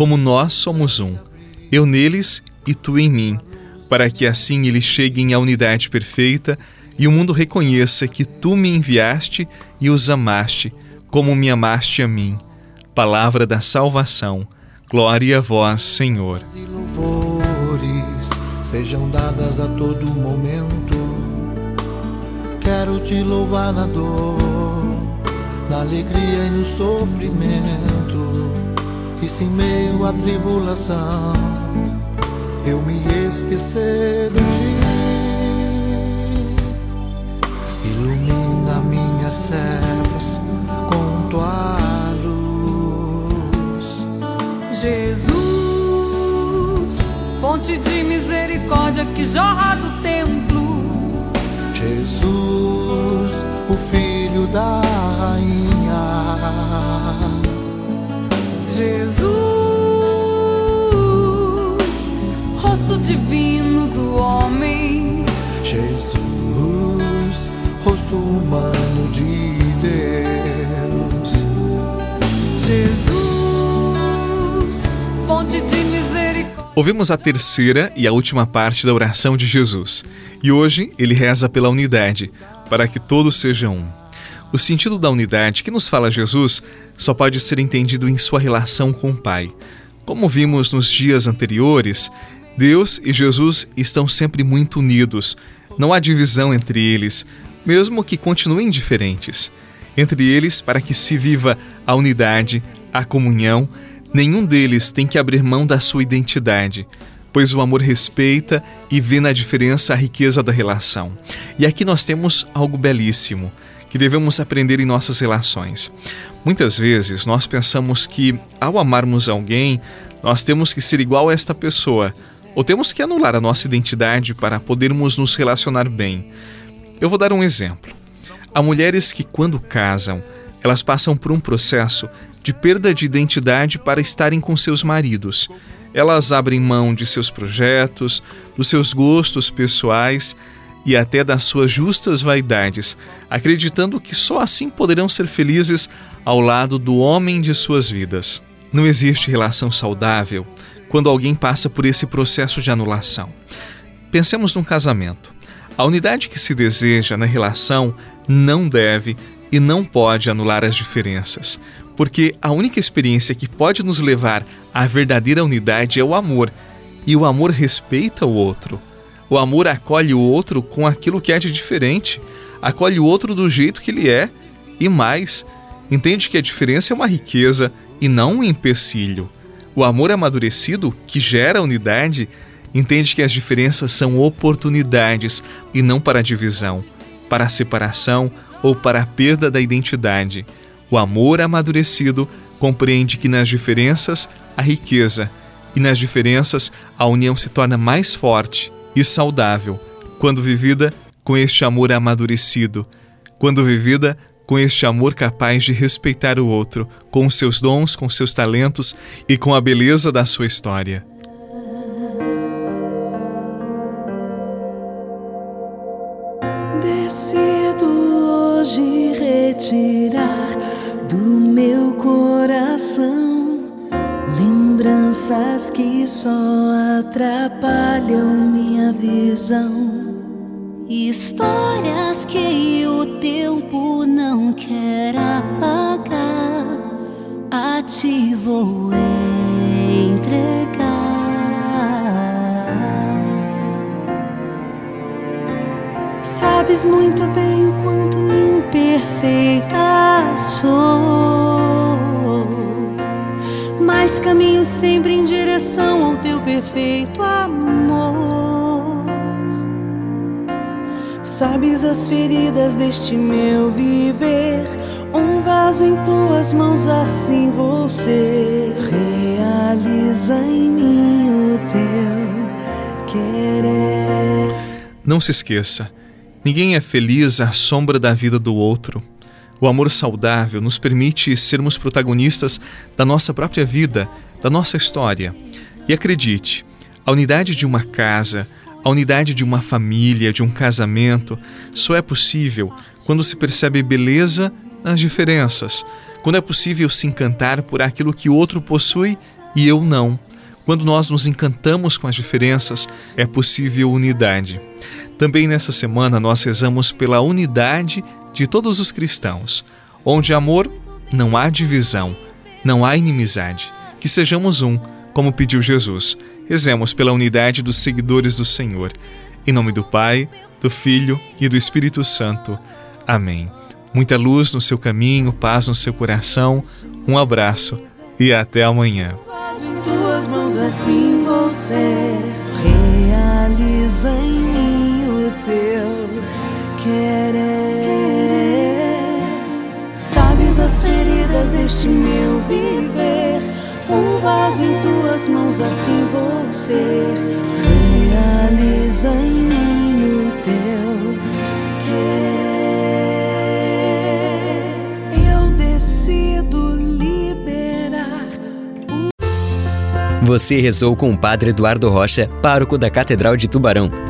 como nós somos um, eu neles e tu em mim, para que assim eles cheguem à unidade perfeita e o mundo reconheça que tu me enviaste e os amaste, como me amaste a mim. Palavra da salvação. Glória a vós, Senhor. E louvores sejam dadas a todo momento. Quero te louvar na dor, na alegria e no sofrimento em meio à tribulação eu me esquecer de ti, ilumina minhas trevas com tua luz. Jesus, fonte de misericórdia que jorra do templo. Ouvimos a terceira e a última parte da oração de Jesus. E hoje ele reza pela unidade, para que todos sejam um. O sentido da unidade que nos fala Jesus só pode ser entendido em sua relação com o Pai. Como vimos nos dias anteriores, Deus e Jesus estão sempre muito unidos. Não há divisão entre eles, mesmo que continuem diferentes. Entre eles, para que se viva a unidade, a comunhão, nenhum deles tem que abrir mão da sua identidade pois o amor respeita e vê na diferença a riqueza da relação. E aqui nós temos algo belíssimo que devemos aprender em nossas relações. Muitas vezes nós pensamos que, ao amarmos alguém, nós temos que ser igual a esta pessoa, ou temos que anular a nossa identidade para podermos nos relacionar bem. Eu vou dar um exemplo. Há mulheres que, quando casam, elas passam por um processo de perda de identidade para estarem com seus maridos. Elas abrem mão de seus projetos, dos seus gostos pessoais e até das suas justas vaidades, acreditando que só assim poderão ser felizes ao lado do homem de suas vidas. Não existe relação saudável quando alguém passa por esse processo de anulação. Pensemos num casamento. A unidade que se deseja na relação não deve e não pode anular as diferenças, porque a única experiência que pode nos levar à verdadeira unidade é o amor, e o amor respeita o outro. O amor acolhe o outro com aquilo que é de diferente, acolhe o outro do jeito que ele é e mais, entende que a diferença é uma riqueza e não um empecilho. O amor amadurecido, que gera unidade, entende que as diferenças são oportunidades e não para divisão, para separação ou para a perda da identidade. O amor amadurecido compreende que nas diferenças há riqueza e nas diferenças a união se torna mais forte e saudável, quando vivida com este amor amadurecido, quando vivida com este amor capaz de respeitar o outro, com seus dons, com seus talentos e com a beleza da sua história. Decido hoje retirar do meu coração lembranças que só atrapalham minha visão, histórias que o tempo não quer apagar, a ti vou entregar. Sabes muito bem o quanto me imperfeita sou, mas caminho sempre em direção ao teu perfeito amor. Sabes as feridas deste meu viver, um vaso em tuas mãos, assim você realiza em mim o teu querer. Não se esqueça Ninguém é feliz à sombra da vida do outro. O amor saudável nos permite sermos protagonistas da nossa própria vida, da nossa história. E acredite, a unidade de uma casa, a unidade de uma família, de um casamento, só é possível quando se percebe beleza nas diferenças, quando é possível se encantar por aquilo que o outro possui e eu não. Quando nós nos encantamos com as diferenças, é possível unidade. Também nessa semana nós rezamos pela unidade de todos os cristãos, onde amor não há divisão, não há inimizade. Que sejamos um, como pediu Jesus. Rezemos pela unidade dos seguidores do Senhor. Em nome do Pai, do Filho e do Espírito Santo. Amém. Muita luz no seu caminho, paz no seu coração. Um abraço e até amanhã. Em tuas mãos assim você realiza em mim querer. Sabes as feridas deste meu viver. Um vaso em tuas mãos, assim vou ser. Realiza em mim o teu querer. Eu decido liberar. Você rezou com o Padre Eduardo Rocha, pároco da Catedral de Tubarão.